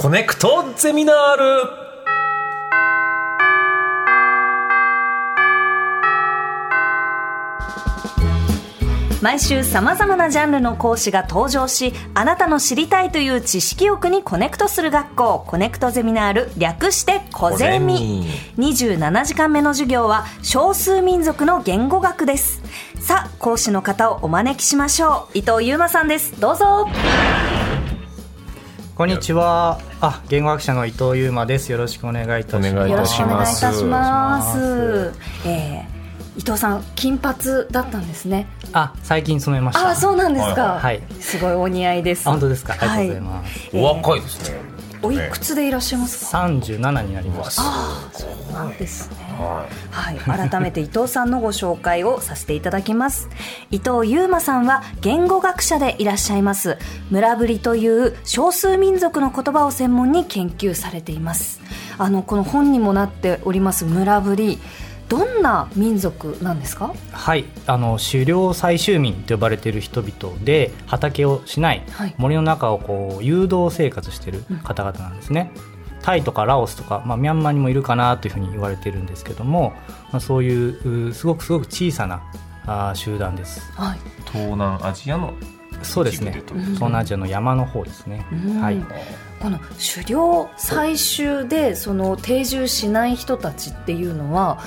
コネクトゼミナール。毎週さまざまなジャンルの講師が登場しあなたの知りたいという知識欲にコネクトする学校コネクトゼミナール略してコゼミ。27時間目の授業は少数民族の言語学です。さあ講師の方をお招きしましょう。伊藤雄馬さんです。どうぞ。こんにちは。あ、言語学者の伊藤優馬です。よろしくお願いいたします。よろしくお願いいたします。えー伊藤さん金髪だったんですね。あ最近染めました。あそうなんですか。はいすごいお似合いです。本当ですか？ありがとうございます、お若いですね。おいくつでいらっしゃいますか？三十七になります。あそうなんですねはい、改めて伊藤さんのご紹介をさせていただきます。伊藤優馬さんは言語学者でいらっしゃいます。村ぶりという少数民族の言葉を専門に研究されています。あのこの本にもなっております。村ぶり。どんな民族なんですか？はい。あの狩猟採集民と呼ばれている人々で畑をしない、はい、森の中をこう誘導生活している方々なんですね、うん、タイとかラオスとか、まあ、ミャンマーにもいるかなというふうに言われているんですけども、まあ、そういうすごくすごく小さなあ集団です、はい、東南アジアのそうですね。東南アジアの山の方ですね、はい。この狩猟採集でその定住しない人たちっていうのは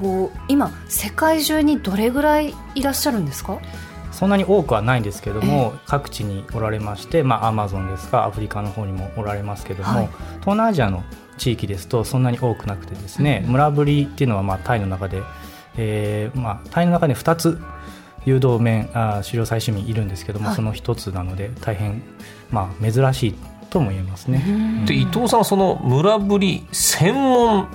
こう今世界中にどれぐらいいらっしゃるんですか？そんなに多くはないんですけども、各地におられまして、まあ、アマゾンですかアフリカの方にもおられますけども、はい、東南アジアの地域ですとそんなに多くなくてですね、うん、村ぶりっていうのはまあタイの中で、えーまあ、タイの中で2つ誘導面あ狩猟採取民いるんですけども、はい、その1つなので大変、まあ、珍しいとも言えますね。で伊藤さんその村ぶり専門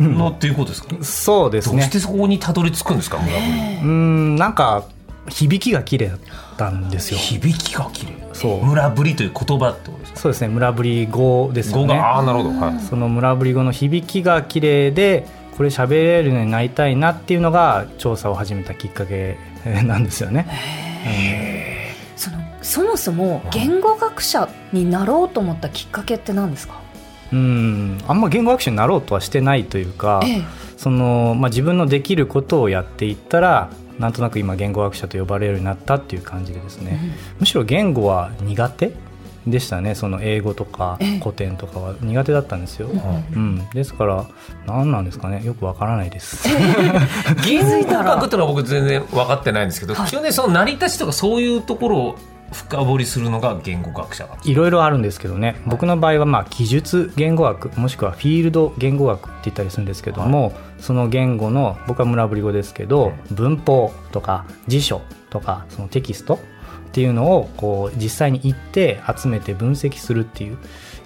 のっていうことですか、うん、そうですね。どうしてそこにたどり着くんですか村うんなんか響きが綺麗だったんですよ。響きが綺麗。そう。村ぶりという言葉ってことですか？そうですね村ぶり語ですよねああなるほど、はい、その村ぶり語の響きが綺麗でこれ喋れるようになりたいなっていうのが調査を始めたきっかけなんですよね。うん、そのそもそも言語学者になろうと思ったきっかけって何ですか？うん。あんま言語学習になろうとはしてないというか、ええ、そのまあ、自分のできることをやっていったらなんとなく今言語学者と呼ばれるようになったっていう感じでですね、うん、むしろ言語は苦手でしたね。その英語とか古典とかは苦手だったんですよ、うん、ですから何なんですかね。よくわからないです。言語学ってのは僕全然分かってないんですけど、はい、基本的にその成り立ちとかそういうところを深掘りするのが言語学者いろいろあるんですけどね、はい、僕の場合はまあ記述言語学もしくはフィールド言語学って言ったりするんですけども、はい、その言語の僕は村ぶり語ですけど文法とか辞書とかそのテキストっていうのをこう実際に行って集めて分析するっていう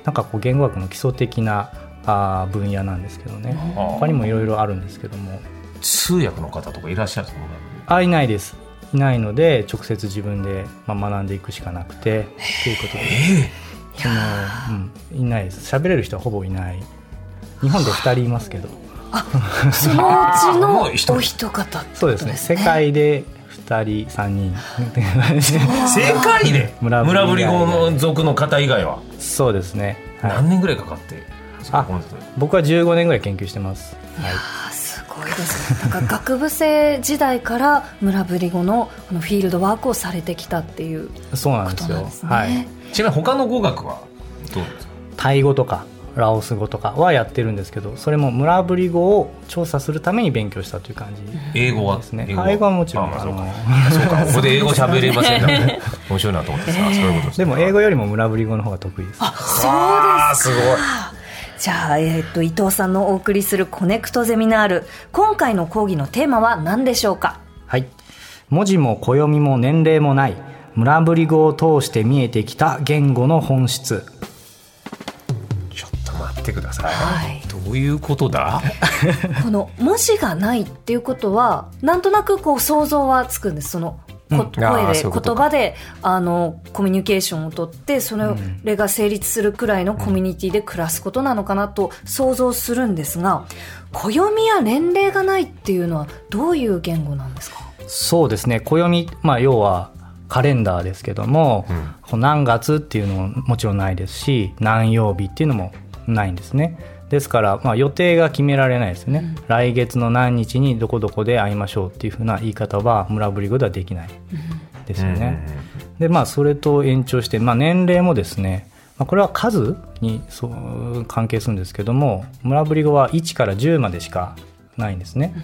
なんかこう言語学の基礎的なあ分野なんですけどね。他にもいろいろあるんですけども。通訳の方とかいらっしゃるんですか？あいないですいないので直接自分で、まあ、学んでいくしかなくてということで、そのうん、いないです。喋れる人はほぼいない。日本で2人いますけど。そのうちの お一方、ね、そうですね。世界で2人3人。世界で？村ぶり語の族の方以外は？そうですね、はい、何年ぐらいかかって？あ僕は15年ぐらい研究してます。はいごいです。ねだから学部生時代から村ぶり語のこのフィールドワークをされてきたっていうそうなんですよ、はい、ちなみに他の語学はどうですか？タイ語とかラオス語とかはやってるんですけどそれも村ぶり語を調査するために勉強したという感じ、英語はですね。英語。はもちろん、あ、そうか。そうかここで英語喋れませんので面白いなと思ってさ、えー、そういうことでも英語よりも村ぶり語の方が得意です。あそうですか。すごいじゃあ、えっ、ー、と、伊藤さんのお送りするコネクトゼミナール。今回の講義のテーマは何でしょうか？はい。文字も暦も年齢もない、村ぶり語を通して見えてきた言語の本質。ちょっと待ってください。はい、どういうことだ？この文字がないっていうことは、なんとなくこう想像はつくんです。その声で言葉であのコミュニケーションをとってそれが成立するくらいのコミュニティで暮らすことなのかなと想像するんですが暦や年齢がないっていうのはどういう言語なんですか？そうですね。暦、まあ、要はカレンダーですけども、うん、何月っていうのももちろんないですし何曜日っていうのもないんですねですから、まあ、予定が決められないですね、うん、来月の何日にどこどこで会いましょうっていうふうな言い方は村ぶり語ではできないですよね、うん、でまあそれと延長して、まあ、年齢もですねまあ、これは数にそう関係するんですけども村ぶり語は1から10までしかないんですね。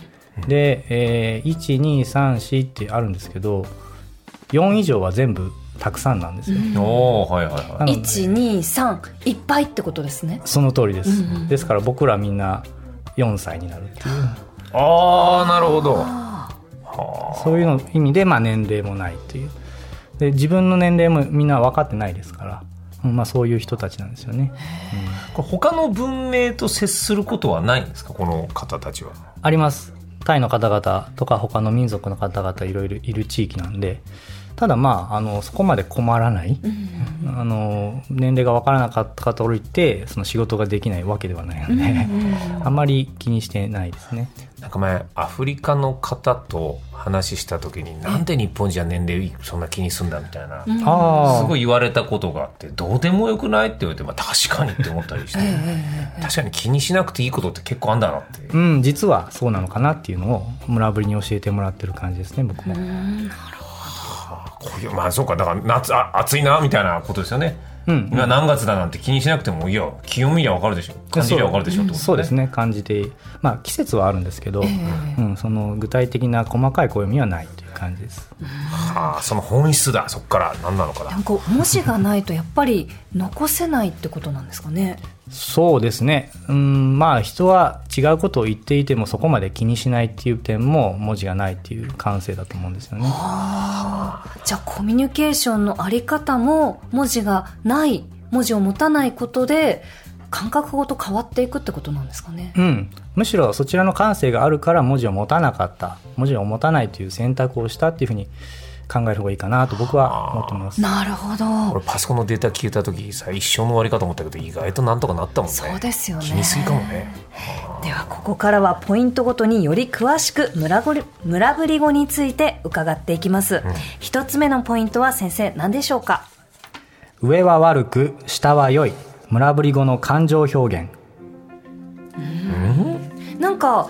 で、えー、1234ってあるんですけど4以上は全部たくさんなんですよ。おはいはいはい。123いっぱいってことですね。その通りです。うんうん、ですから僕らみんな4歳になるっていう。ああなるほど。そういうの意味でまあ年齢もないっていう。で自分の年齢もみんな分かってないですから。まあ、そういう人たちなんですよね、うん、これ他の文明と接することはないんですか？この方たちはありますタイの方々とか他の民族の方々いろいろいる地域なんでただまああのそこまで困らない、うん、あの年齢が分からなかった方といってその仕事ができないわけではないので、うん、あまり気にしてないですね。なんか前アフリカの方と話した時になんで日本じゃ年齢そんな気にすんだみたいな、すごい言われたことがあってどうでもよくないって言われて、まあ、確かにって思ったりして確かに気にしなくていいことって結構あんだなって。うん実はそうなのかなっていうのを村ぶりに教えてもらってる感じですね僕も。なるこういうまあそうかだから夏あ暑いなみたいなことですよね。うん、今何月だなんて気にしなくてもいや気温見りゃ分かるでしょ。感じりゃ分かるでしょうそうですね感じて。まあ季節はあるんですけど、えー、うん、その具体的な細かい暦はないという感じです。はあその本質だそこから何なのかな。なんか文字がないとやっぱり残せないってことなんですかね。そうですね、うん、まあ人は違うことを言っていてもそこまで気にしないっていう点も文字がないっていう感性だと思うんですよね。じゃあコミュニケーションのあり方も文字がない文字を持たないことで感覚ごと変わっていくってことなんですかね。うん、むしろそちらの感性があるから文字を持たなかった文字を持たないという選択をしたっていうふうに考える方がいいかなと僕は思ってます。なるほど。俺パソコンのデータ聞いた時さ一生の終わりかと思ったけど意外となんとかなったもんね。そうですよね。気にすぎかもね。ではここからはポイントごとにより詳しく村ぶり村ぶり語について伺っていきます。一、うん、つ目のポイントは先生何でしょうか？上は悪く下は良い村ぶり語の感情表現。うん、なんか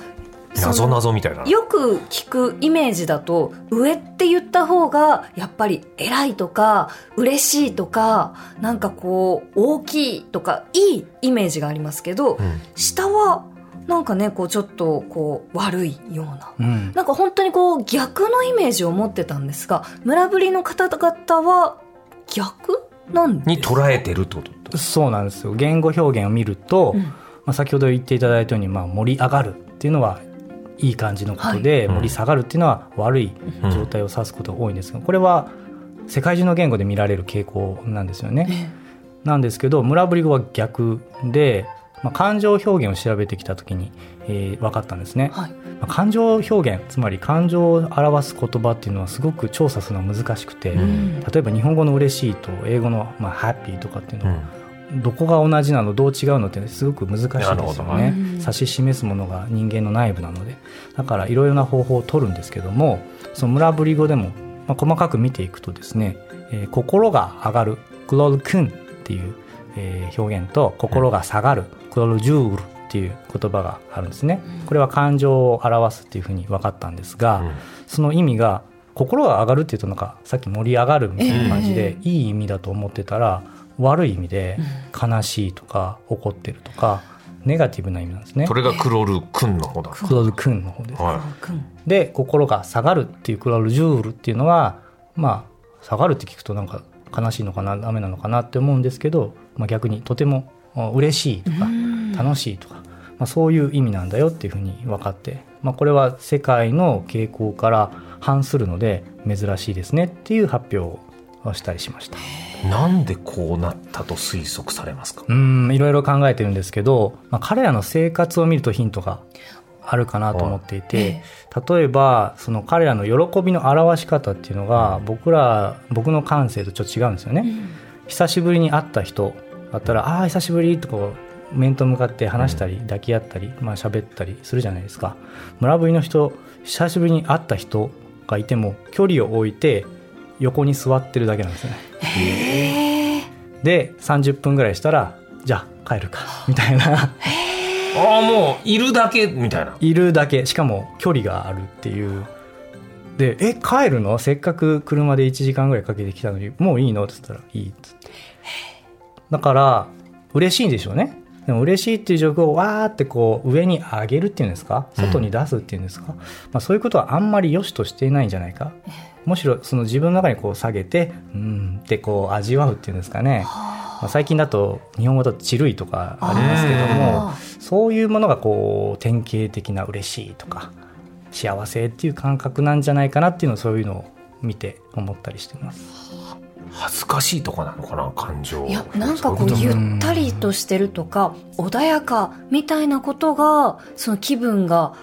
謎謎みたいな。よく聞くイメージだと上って言った方がやっぱり偉いとか嬉しいとかなんかこう大きいとかいいイメージがありますけど、うん、下はなんかねこうちょっとこう悪いような、うん、なんか本当にこう逆のイメージを持ってたんですが村ぶりの方々は逆？なんに捉えてるってこと？そうなんですよ。言語表現を見ると、うん、まあ、先ほど言っていただいたように、まあ、盛り上がるっていうのはいい感じのことで盛り下がるっていうのは悪い状態を指すことが多いんですがこれは世界中の言語で見られる傾向なんですよね。なんですけど村ぶり語は逆で、まあ、感情表現を調べてきた時に、えー、分かったんですね、はい、まあ、感情表現つまり感情を表す言葉っていうのはすごく調査するのは難しくて、うん、例えば日本語の嬉しいと英語の、まあ、ハッピーとかっていうのは、うん。どこが同じなのどう違うのってすごく難しいですよね。指し示すものが人間の内部なので。だからいろいろな方法を取るんですけどもその村ぶり語でも、まあ、細かく見ていくとですね、えー、心が上がるクロルクンっていう、えー、表現と心が下がるクロルジュールっていう言葉があるんですね。これは感情を表すっていうふうに分かったんですが、その意味が心が上がるっていうとなんかさっき盛り上がるみたいな感じで、いい意味だと思ってたら悪い意味で悲しいとか怒ってるとかネガティブな意味なんですね。それがクロルクンの方だ。クロルクンの方です。はい、で心が下がるっていうクロルジュールっていうのはまあ下がるって聞くとなんか悲しいのかなダメなのかなって思うんですけど、まあ、逆にとても嬉しいとか楽しいとか、まあ、そういう意味なんだよっていうふうに分かって、まあ、これは世界の傾向から反するので珍しいですねっていう発表をしたりしました。なんでこうなったと推測されますか？うんいろいろ考えてるんですけど、まあ、彼らの生活を見るとヒントがあるかなと思っていて、例えばその彼らの喜びの表し方っていうのが僕ら僕の感性とちょっと違うんですよね、うん、久しぶりに会った人だったら「ああ久しぶり」とか面と向かって話したり抱き合ったり、まあ喋ったりするじゃないですか。村ぶりの人久しぶりに会った人がいても距離を置いて横に座ってるだけなんですよねで30分ぐらいしたらじゃあ帰るかみたいな。ああもういるだけみたいな。いるだけ。しかも距離があるっていう。で「え帰るの？せっかく車で1時間ぐらいかけてきたのにもういいの?」って言ったら「いい」っつって。だから嬉しいんでしょうねでも嬉しいっていう状況をわーってこう上に上げるっていうんですか？外に出すっていうんですか、まあ、そういうことはあんまり良しとしていないんじゃないか。むしろその自分の中にこう下げてうんってこう味わうっていうんですかね、まあ、最近だと日本語だと「ちるい」とかありますけどもそういうものがこう典型的な嬉しいとか幸せっていう感覚なんじゃないかなっていうのをそういうのを見て思ったりしてます。恥ずかしいとかなのかな感情。いやなんかこうゆったりとしてるとか穏やかみたいなことがその気分が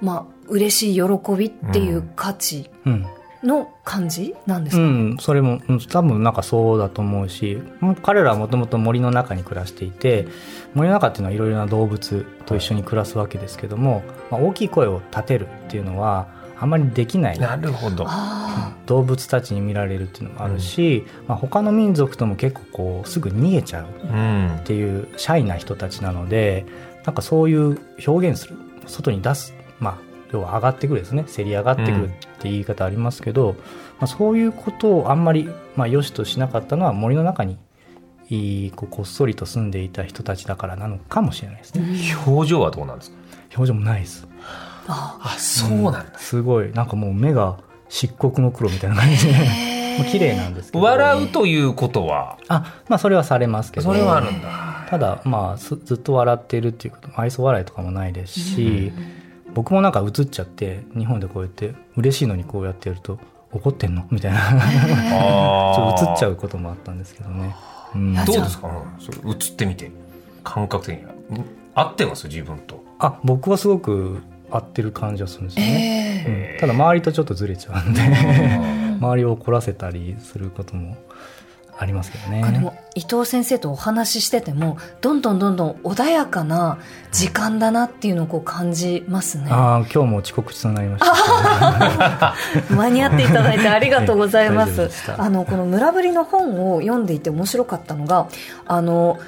まあ嬉しい喜びっていう価値うん。の感じなんですか、うん、それもうん多分なんかそうだと思うしうん彼らはもともと森の中に暮らしていて森の中っていうのはいろいろな動物と一緒に暮らすわけですけども、まあ、大きい声を立てるっていうのはあまりできない。なるほど。あ動物たちに見られるっていうのもあるし、まあ、他の民族とも結構こうすぐ逃げちゃううんっていうシャイな人たちなのでなんかそういう表現する外に出すまあ要は上がってくるですね。せり上がってくるって言い方ありますけど、まあ、そういうことをあんまり、まあ、良しとしなかったのは森の中にいいこうこっそりと住んでいた人たちだからなのかもしれないですね、表情はどうなんですか？表情もないです。ああそうなんだ、すごい。なんかもう目が漆黒の黒みたいな感じで。もう 綺麗なんですけど。笑うということは？あまあそれはされますけど。それはあるんだ。ただまあすずっと笑っているっていうこと愛想笑いとかもないですし、僕もなんか映っちゃって日本でこうやって嬉しいのにこうやってやると怒ってんの？みたいな。ちょっと映っちゃううこともあったんですけどね、うん、どうですか、映ってみて。感覚的には。うん合ってます？自分と。あ僕はすごく合ってる感じはするんですよね、えうん。ただ周りとちょっとずれちゃうんで 周りを怒らせたりすることもありますけどね。あでも伊藤先生とお話ししててもどんどんどんどん穏やかな時間だなっていうのをこう感じますね。ああ今日も遅刻しそうになりました。間に合っていただいてありがとうございます。あのこの村ぶりの本を読んでいて面白かったのがあの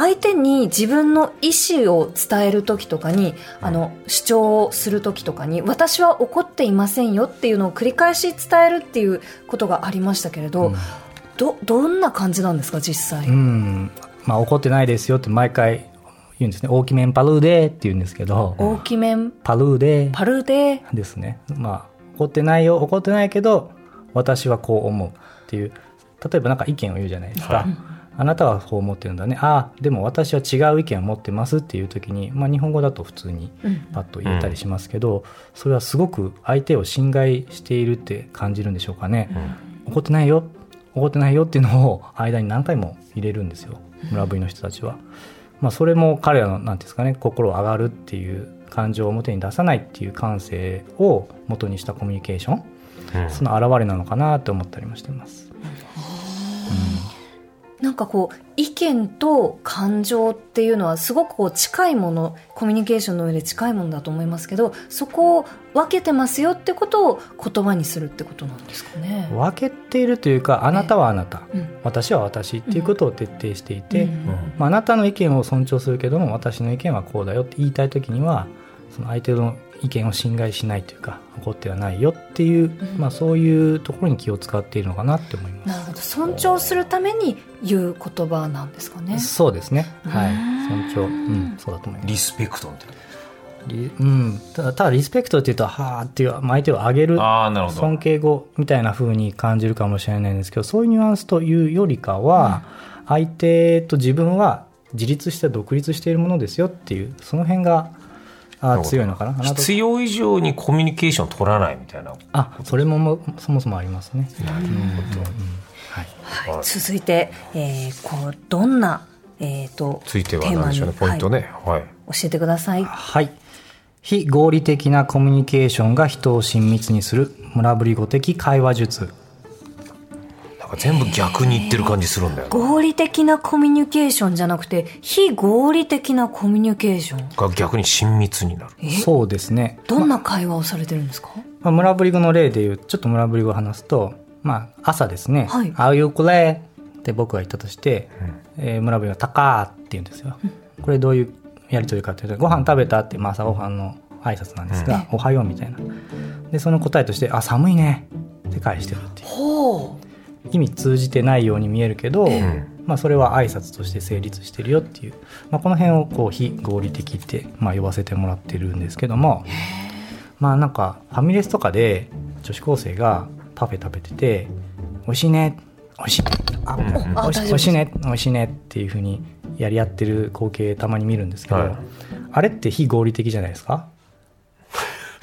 相手に自分の意思を伝える時とかにあの主張をする時とかに私は怒っていませんよっていうのを繰り返し伝えるっていうことがありましたけれど、うん。どどんな感じなんですか実際、うん。まあ怒ってないですよって毎回言うんですね。大きめんパルーデーって言うんですけど。大きめん？パルーデー。パルでですね。まあ怒ってないよ怒ってないけど私はこう思うっていう。例えばなんか意見を言うじゃないですか、はいあなたはこう思ってるんだね。ああでも私は違う意見を持ってますっていう時に、まあ、日本語だと普通にパッと言えたりしますけど、それはすごく相手を侵害しているって感じるんでしょうかね、怒ってないよ。怒ってないよっていうのを 間に何回も入れるんですよ。村 V の人たちは、まあ、それも彼らの何ていうんですかね心上がるっていう感情を表に出さないっていう感性を元にしたコミュニケーション、うん。その表れなのかなと思ったりもしてます、なんかこう意見と感情っていうのはすごくこう近いものコミュニケーションの上で近いものだと思いますけどそこを分けてますよってことを言葉にするってことなんですかね。分けているというかあなたはあなた、うん私は私っていうことを徹底していて、うん。まあ、あなたの意見を尊重するけども私の意見はこうだよって言いたい時にはその相手の意見を侵害しないというか怒ってはないよっていう、んまあ、そういうところに気を使っているのかなって思います。なるほど尊重するために言う言葉なんですかね。そうですね。はい。うん尊重。うん、そうだと思います。リスペクトうん。ただ、ただリスペクトっていうと、はあっていう、まあ相手を上げるなああなるほど尊敬語みたいな風に感じるかもしれないんですけど、そういうニュアンスというよりかは、相手と自分は自立して独立しているものですよっていう、その辺が、あ強いのかな？必要以上にコミュニケーション取らないみたいなあ、それももそもそもありますね。なるほど、はい。はい、続いて、えー、こうどんな、えー、とついては何でしょうね？ポイントねはい、はい教えてください。はい。非合理的なコミュニケーションが人を親密にする村ぶり語的会話術。か全部逆に言ってる感じするんだよな。合理的なコミュニケーションじゃなくて非合理的なコミュニケーション。が逆に親密になる。え？そうですね。どんな会話をされてるんですか、まあ、村ぶり語の例で言う、ちょっと村ぶり語を話すと、まあ、朝ですね「はい、あいうこれ」って僕が言ったとして、うん、えー、村部は「たか」って言うんですよ、うん、これどういうやり取りかというと「ご飯食べた?」って、まあ、朝ごはんの挨拶なんですが「うん、おはよう」みたいな。でその答えとして「あ寒いね」って返してるっていう意味通じてないように見えるけど、まあ、それは挨拶として成立してるよっていう、まあ、この辺をこう非合理的って、まあ、呼ばせてもらってるんですけどもまあなんかファミレスとかで女子高生がパフェ食べてて「美味しいね美味しい。ねあ、うん、美味しいね美味しいね」っていうふうにやり合ってる光景たまに見るんですけど、はい、あれって非合理的じゃないですか？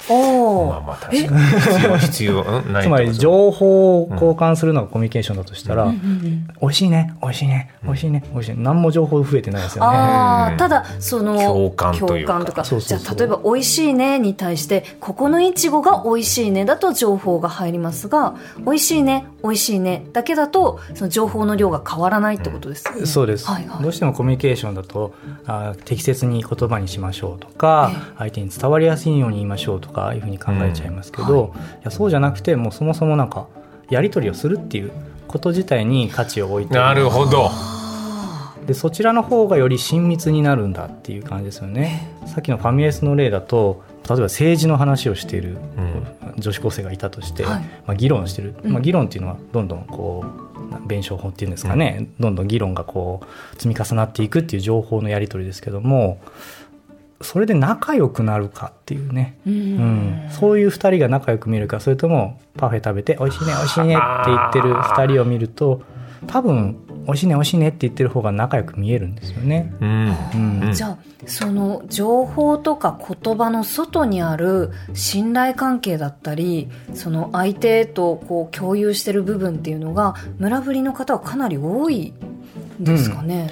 おまあまあ確かに。必要必要ないつまり情報を交換するのがコミュニケーションだとしたら、うん、美味しいね美味しいね美味しいね。美味しいね。何も情報増えてないですよね。あただその共感というか。とか。じゃあ例えば美味しいねに対してここのいちごが美味しいねだと情報が入りますが美味しいね美味しいね。だけだとその情報の量が変わらないってことです、ね、そうです、はいはい、どうしてもコミュニケーションだとあ適切に言葉にしましょうとか、え相手に伝わりやすいように言いましょうとかいうふうに考えちゃいますけど、うん。はい、いやそうじゃなくてもうそもそもなんかやり取りをするっていうこと自体に価値を置いてなるほど。でそちらの方がより親密になるんだっていう感じですよね。さっきのファミレスの例だと例えば政治の話をしている女子高生がいたとして、うん、まあ、議論してる、まあ、議論っていうのはどんどんこう弁証法っていうんですかね、うん、どんどん議論がこう積み重なっていくっていう情報のやり取りですけどもそれで仲良くなるかっていうね、うん、うん、そういう2人が仲良く見えるかそれともパフェ食べて「美味しいね美味しいね」って言ってる2人を見ると多分美味しいね美味しいねって言ってる方が仲良く見えるんですよね。うんうん、じゃあその情報とか言葉の外にある信頼関係だったりその相手とこう共有してる部分っていうのが村ぶりの方はかなり多いですかね。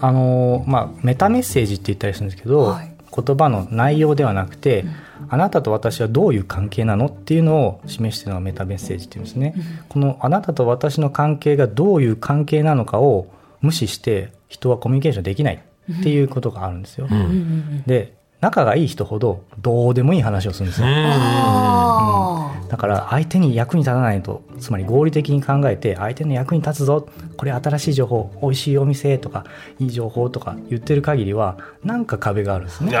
あのまあ、メタメッセージって言ったりするんですけど、はい、言葉の内容ではなくて、うん、あなたと私はどういう関係なのっていうのを示しているのがメタメッセージっていうんですね、うん、このあなたと私の関係がどういう関係なのかを無視して人はコミュニケーションできないっていうことがあるんですよ、うん、で仲がいい人ほどどうでもいい話をするんですよ、だから相手に役に立たないとつまり合理的に考えて相手の役に立つぞこれ新しい情報美味しいお店とかいい情報とか言ってる限りはなんか壁があるんですね。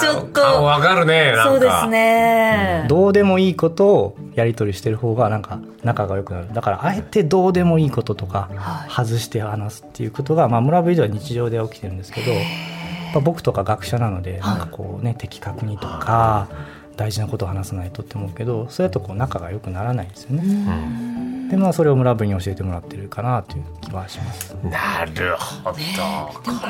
ちょっと。わかるねそうですね、うん、どうでもいいことをやり取りしてる方がなんか仲が良くなる。だからあえてどうでもいいこととか外して話すっていうことが、まあ、村部では日常で起きてるんですけど、まあ、僕とか学者なのでなんかこうね的確にとか大事なことを話さないとって思うけどそれだとこう仲が良くならないですよね。でまあそれを村部に教えてもらってるかなという気はします。なるほど。ね、でも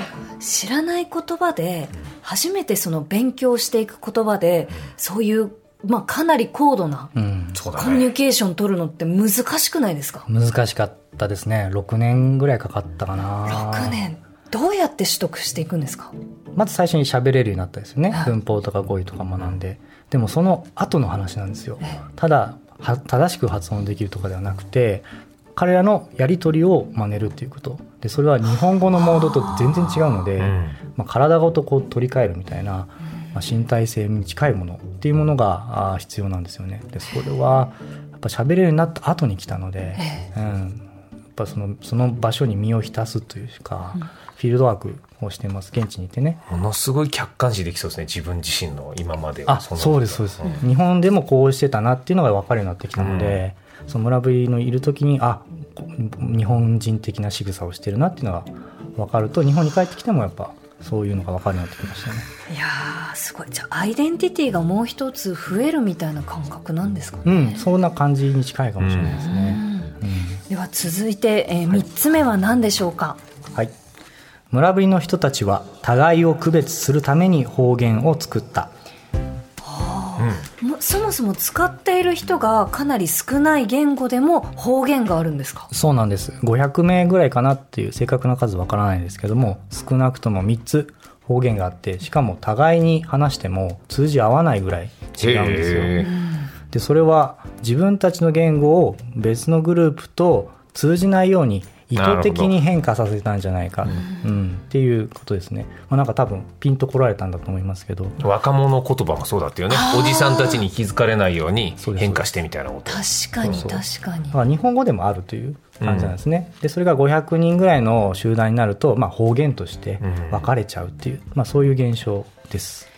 知らない言葉で初めてその勉強していく言葉で、そういうまあ、かなり高度なコミュニケーション取るのって難しくないですか、難しかったですね。6年ぐらいかかったかな。6年。どうやって取得していくんですか？まず最初に喋れるようになったですよね、はい、文法とか語彙とか学んで。でもその後の話なんですよ。ただ正しく発音できるとかではなくて彼らのやり取りを真似るっていうこと。でそれは日本語のモードと全然違うので、まあ、体ごとこう取り替えるみたいな、まあ、身体性に近いものっていうものが必要なんですよね。でそれはやっぱ喋れるようになった後に来たので、うん、やっぱそのその場所に身を浸すというか、フィールドワークをしてます。現地にいてね。ものすごい客観視できそうですね。自分自身の今まであそうですそうです、うん、日本でもこうしてたなっていうのが分かるようになってきたので、うん、その村ぶりのいる時にあ日本人的な仕草をしてるなっていうのが分かると日本に帰ってきてもやっぱそういうのが分かるようになってきましたね。いやすごい。じゃあアイデンティティがもう一つ増えるみたいな感覚なんですかね。うんそんな感じに近いかもしれないですね、うん、では続いて、えー、3つ目は何でしょうか？はい村ぶりの人たちは互いを区別するために方言を作った。うん、そもそも使っている人がかなり少ない言語でも方言があるんですか？そうなんです500名ぐらいかなっていう正確な数わからないんですけども少なくとも3つ方言があってしかも互いに話しても通じ合わないぐらい違うんですよ。でそれは自分たちの言語を別のグループと通じないように意図的に変化させたんじゃないか、うん、っていうことですね、まあ、なんか多分ピンとこられたんだと思いますけど。若者言葉もそうだったよね。おじさんたちに気づかれないように変化してみたいなこと。確かに確かに。だから日本語でもあるという感じなんですね、うん、でそれが500人ぐらいの集団になると、まあ、方言として分かれちゃうっていう、まあ、そういう現象です。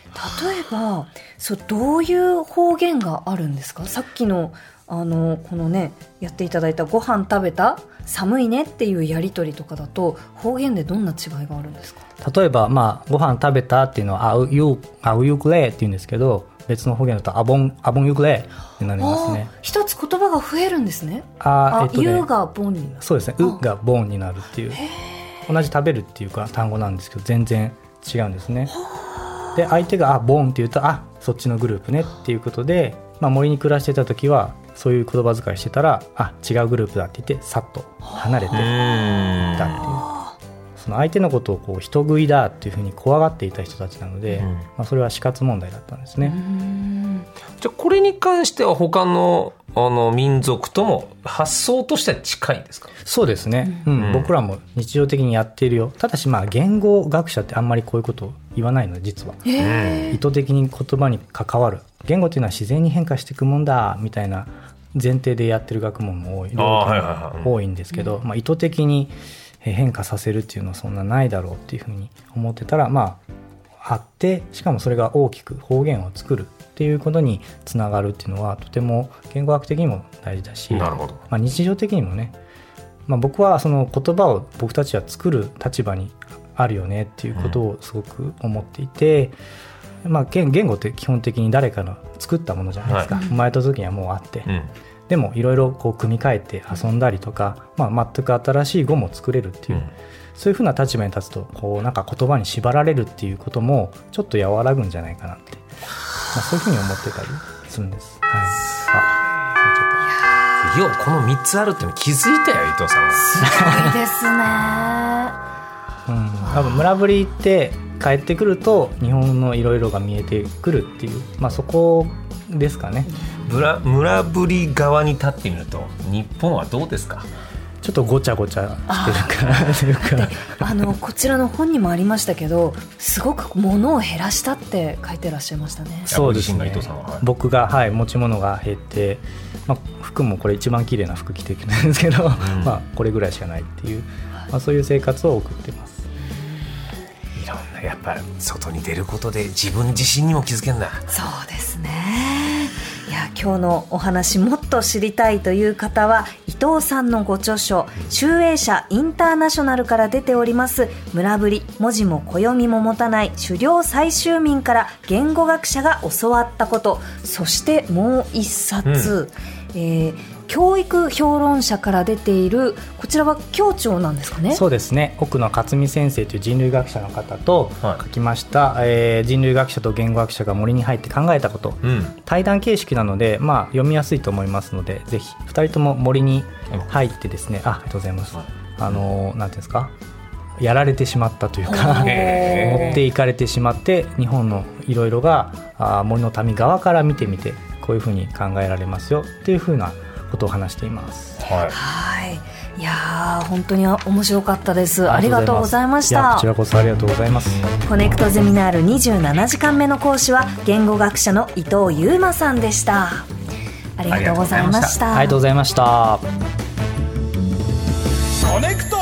例えばそうどういう方言があるんですか？さっきのあのこのねやっていただいたご飯食べた寒いねっていうやり取りとかだと方言でどんな違いがあるんですか？例えば、まあ、ご飯食べたっていうのはあうゆあうゆくれって言うんですけど別の方言だとアボンアボンゆくれってなりますね。一つ言葉が増えるんですね。あ、えっとね、ゆがボンになる。そうですね。うがボンになるっていう。同じ食べるっていうか単語なんですけど全然違うんですね。で相手があボンって言うとあそっちのグループねっていうことで、まあ、森に暮らしてた時はそういう言葉遣いしてたらあ違うグループだって言ってさっと離れていたっていう。その相手のことをこう人食いだっていうふうに怖がっていた人たちなので、うん、まあ、それは死活問題だったんですね。じゃこれに関しては他のあの民族とも発想としては近いんですか？そうですね、うん、うん、僕らも日常的にやっているよ。ただしまあ言語学者ってあんまりこういうことを言わないの実は、意図的に言葉に関わる。言語っていうのは自然に変化していくもんだみたいな前提でやってる学問も多い多いん。ですけど、まあ、意図的に変化させるっていうのはそんなないだろうっていうふうに思ってたらまああってしかもそれが大きく方言を作るっていうことにつながるっていうのはとても言語学的にも大事だしなるほど、まあ、日常的にもね、まあ、僕はその言葉を僕たちは作る立場にあるよねっていうことをすごく思っていて、うん、まあ、言語って基本的に誰かの作ったものじゃないですか、はい、生まれた時にはもうあって、うん、でもいろいろこう組み替えて遊んだりとか、まあ、全く新しい語も作れるっていう、うん、そういうふうな立場に立つとこうなんか言葉に縛られるっていうこともちょっと和らぐんじゃないかなって、まあ、そういうふうに思ってたりするんです。はい、あようこの3つあるっていうの気づいたよ伊藤さんは。すごいですね。うん、多分村ぶりって帰ってくると日本のいろいろが見えてくるっていう、まあ、そこですかね。村村ぶり側に立ってみると日本はどうですか？ちょっとごちゃごちゃしてるかというか。あのこちらの本にもありましたけどすごく物を減らしたって書いてらっしゃいましたね。そうですね。僕が、はい、持ち物が減って、まあ、服もこれ一番綺麗な服着てるんですけど、うん、まあ、これぐらいしかないっていう、まあ、そういう生活を送ってます。いろんなやっぱ外に出ることで自分自身にも気づけんだそうですね。いや今日のお話もっと知りたいという方は伊藤さんのご著書「集英社インターナショナル」から出ております「村ぶり文字も暦も持たない狩猟採集民から言語学者が教わったこと」そしてもう一冊、うん、えー教育評論者から出ているこちらは教長なんですかね？そうですね。奥野克美先生という人類学者の方と書きました、はい、えー、人類学者と言語学者が森に入って考えたこと、うん、対談形式なので、まあ、読みやすいと思いますのでぜひ2人とも森に入ってですね、あありがとうございます、あのなんていうんですか？やられてしまったというか持っていかれてしまって日本のいろいろがあ森の民側から見てみてこういうふうに考えられますよっていうふうなことを話しています。はい。はいいや本当に面白かったです。ありがとうございました。こちらこそありがとうございます。コネクトゼミナール27時間目の講師は言語学者の伊藤優馬さんでした。ありがとうございました。ありがとうございました。コネクト